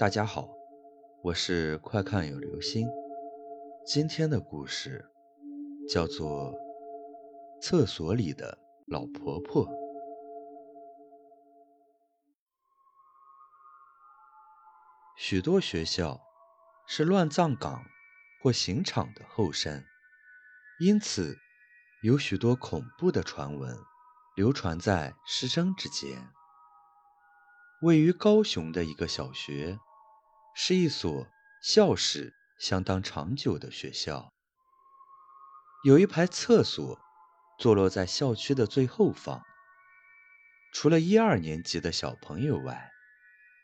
大家好，我是快看有流星。今天的故事叫做《厕所里的老婆婆》。许多学校是乱葬岗或刑场的后身，因此有许多恐怖的传闻流传在师生之间。位于高雄的一个小学。是一所校史相当长久的学校。有一排厕所坐落在校区的最后方，除了一二年级的小朋友外，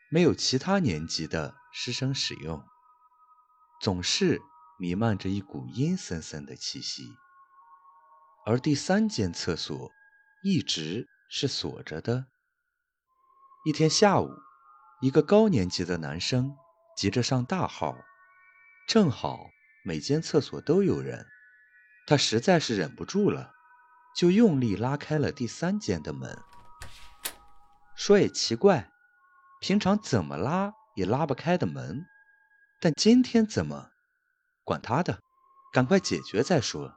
没有其他年级的师生使用。总是弥漫着一股阴森森的气息。而第三间厕所一直是锁着的。一天下午，一个高年级的男生。急着上大号，正好每间厕所都有人，他实在是忍不住了，就用力拉开了第三间的门。说也奇怪，平常怎么拉也拉不开的门，但今天怎么？管他的，赶快解决再说。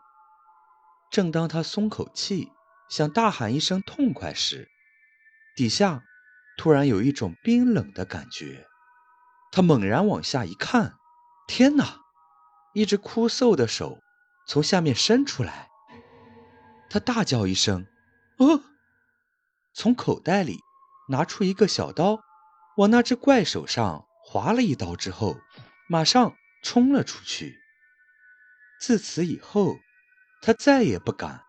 正当他松口气，想大喊一声痛快时，底下突然有一种冰冷的感觉。他猛然往下一看，天哪！一只枯瘦的手从下面伸出来。他大叫一声：“哦！”从口袋里拿出一个小刀，往那只怪手上划了一刀之后，马上冲了出去。自此以后，他再也不敢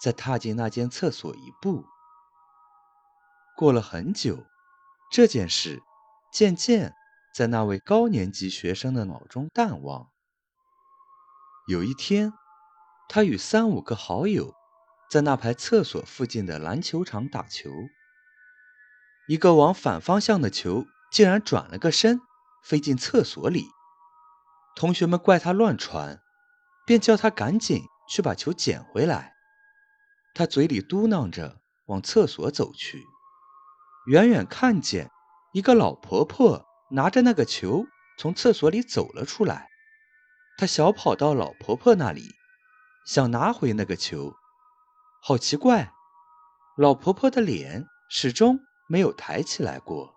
再踏进那间厕所一步。过了很久，这件事渐渐……在那位高年级学生的脑中淡忘。有一天，他与三五个好友在那排厕所附近的篮球场打球，一个往反方向的球竟然转了个身，飞进厕所里。同学们怪他乱传，便叫他赶紧去把球捡回来。他嘴里嘟囔着往厕所走去，远远看见一个老婆婆。拿着那个球从厕所里走了出来，他小跑到老婆婆那里，想拿回那个球。好奇怪，老婆婆的脸始终没有抬起来过，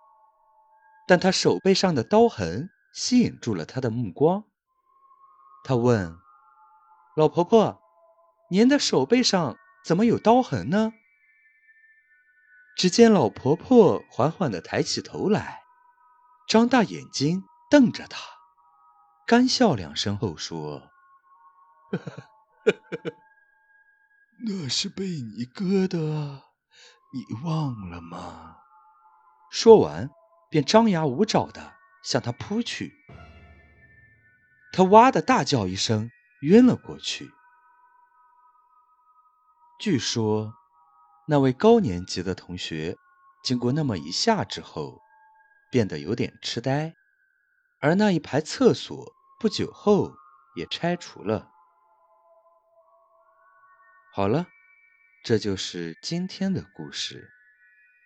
但她手背上的刀痕吸引住了他的目光。他问：“老婆婆，您的手背上怎么有刀痕呢？”只见老婆婆缓缓地抬起头来。张大眼睛瞪着他，干笑两声后说：“那是被你割的，你忘了吗？”说完，便张牙舞爪的向他扑去。他哇的大叫一声，晕了过去。据说，那位高年级的同学经过那么一下之后。变得有点痴呆，而那一排厕所不久后也拆除了。好了，这就是今天的故事：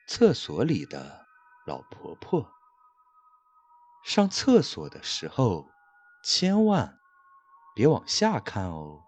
厕所里的老婆婆。上厕所的时候，千万别往下看哦。